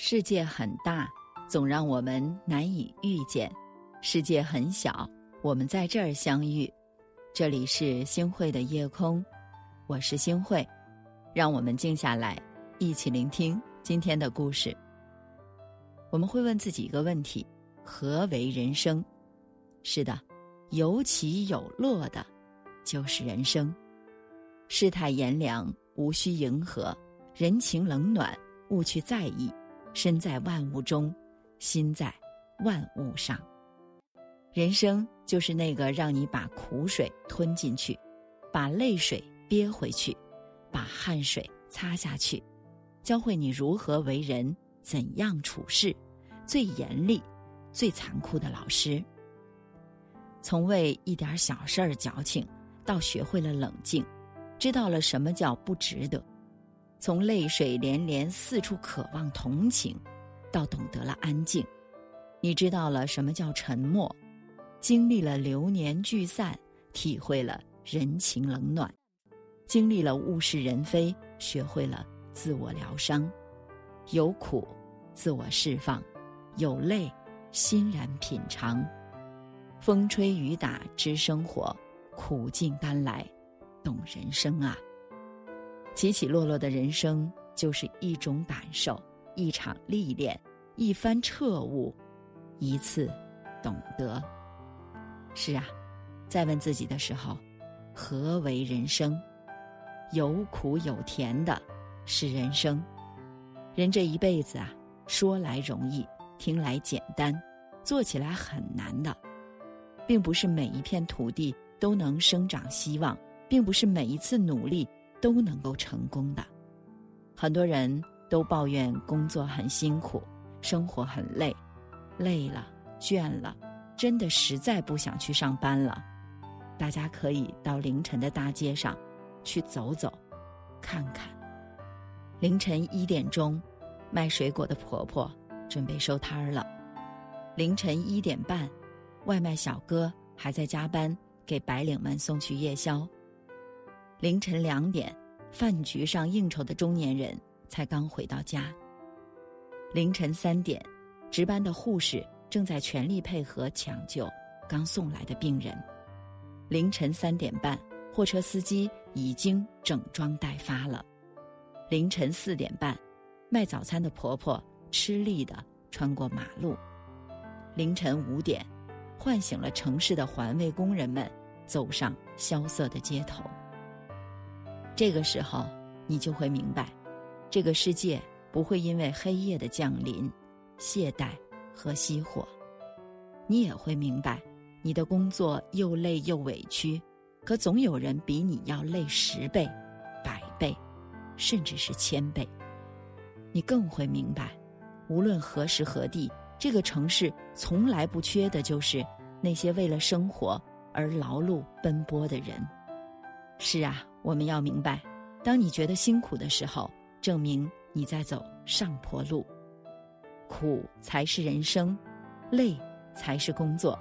世界很大，总让我们难以遇见；世界很小，我们在这儿相遇。这里是星汇的夜空，我是星汇，让我们静下来，一起聆听今天的故事。我们会问自己一个问题：何为人生？是的，有起有落的，就是人生。世态炎凉，无需迎合；人情冷暖，勿去在意。身在万物中，心在万物上。人生就是那个让你把苦水吞进去，把泪水憋回去，把汗水擦下去，教会你如何为人，怎样处事，最严厉、最残酷的老师。从为一点小事儿矫情，到学会了冷静，知道了什么叫不值得。从泪水连连、四处渴望同情，到懂得了安静，你知道了什么叫沉默，经历了流年聚散，体会了人情冷暖，经历了物是人非，学会了自我疗伤，有苦自我释放，有泪欣然品尝，风吹雨打知生活，苦尽甘来懂人生啊。起起落落的人生，就是一种感受，一场历练，一番彻悟，一次懂得。是啊，在问自己的时候，何为人生？有苦有甜的，是人生。人这一辈子啊，说来容易，听来简单，做起来很难的，并不是每一片土地都能生长希望，并不是每一次努力。都能够成功的，很多人都抱怨工作很辛苦，生活很累，累了倦了，真的实在不想去上班了。大家可以到凌晨的大街上去走走，看看。凌晨一点钟，卖水果的婆婆准备收摊儿了。凌晨一点半，外卖小哥还在加班，给白领们送去夜宵。凌晨两点，饭局上应酬的中年人才刚回到家。凌晨三点，值班的护士正在全力配合抢救刚送来的病人。凌晨三点半，货车司机已经整装待发了。凌晨四点半，卖早餐的婆婆吃力的穿过马路。凌晨五点，唤醒了城市的环卫工人们，走上萧瑟的街头。这个时候，你就会明白，这个世界不会因为黑夜的降临，懈怠和熄火。你也会明白，你的工作又累又委屈，可总有人比你要累十倍、百倍，甚至是千倍。你更会明白，无论何时何地，这个城市从来不缺的就是那些为了生活而劳碌奔波的人。是啊。我们要明白，当你觉得辛苦的时候，证明你在走上坡路。苦才是人生，累才是工作，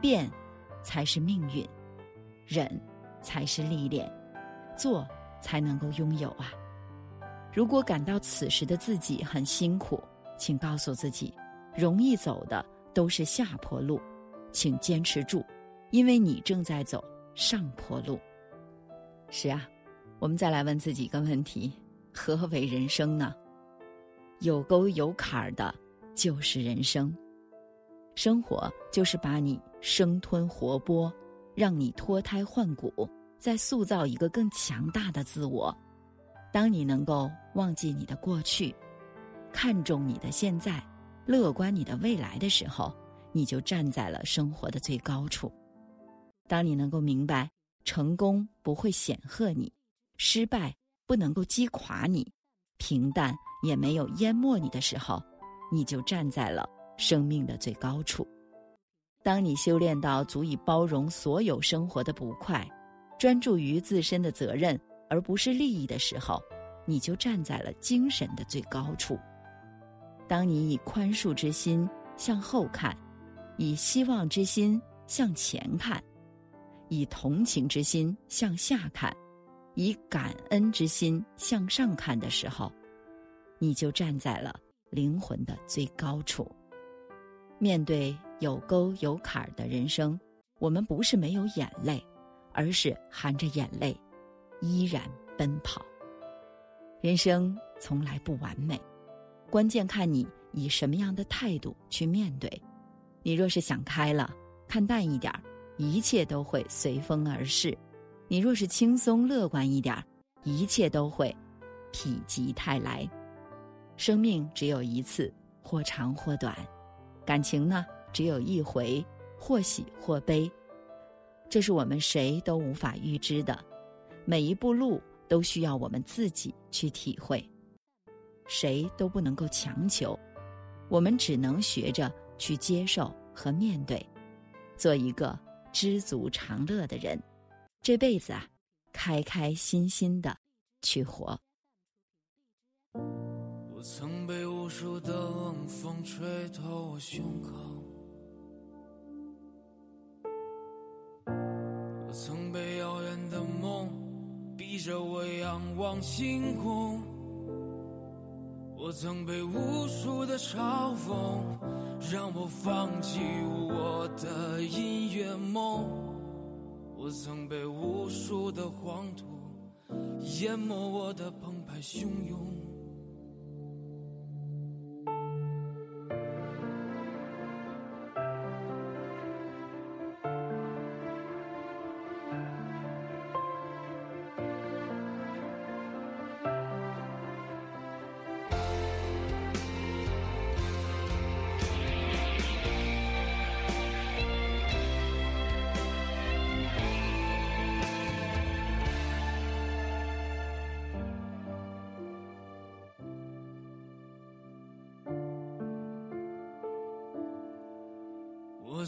变才是命运，忍才是历练，做才能够拥有啊！如果感到此时的自己很辛苦，请告诉自己，容易走的都是下坡路，请坚持住，因为你正在走上坡路。是啊，我们再来问自己一个问题：何为人生呢？有沟有坎儿的，就是人生。生活就是把你生吞活剥，让你脱胎换骨，再塑造一个更强大的自我。当你能够忘记你的过去，看重你的现在，乐观你的未来的时候，你就站在了生活的最高处。当你能够明白。成功不会显赫你，失败不能够击垮你，平淡也没有淹没你的时候，你就站在了生命的最高处。当你修炼到足以包容所有生活的不快，专注于自身的责任而不是利益的时候，你就站在了精神的最高处。当你以宽恕之心向后看，以希望之心向前看。以同情之心向下看，以感恩之心向上看的时候，你就站在了灵魂的最高处。面对有沟有坎儿的人生，我们不是没有眼泪，而是含着眼泪，依然奔跑。人生从来不完美，关键看你以什么样的态度去面对。你若是想开了，看淡一点儿，一切都会随风而逝；你若是轻松乐观一点儿，一切都会否极泰来。生命只有一次，或长或短。感情呢，只有一回，或喜或悲，这是我们谁都无法预知的。每一步路都需要我们自己去体会，谁都不能够强求，我们只能学着去接受和面对，做一个知足常乐的人。这辈子啊，开开心心的去活。我曾被无数的冷风吹透我胸口，我曾被遥远的梦逼着我仰望星空，我曾被无数的嘲讽让我放弃我的音乐梦，我曾被无数的黄土淹没我的澎湃汹涌。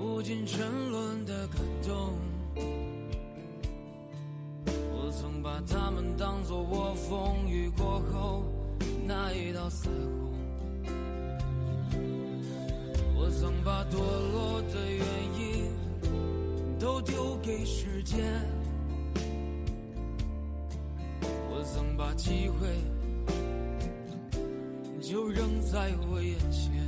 无尽沉沦的感动，我曾把他们当作我风雨过后那一道彩虹。我曾把堕落的原因都丢给时间，我曾把机会就扔在我眼前。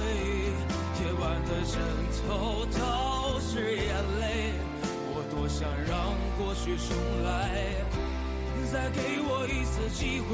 夜晚的。枕头都是眼泪，我多想让过去重来，再给我一次机会。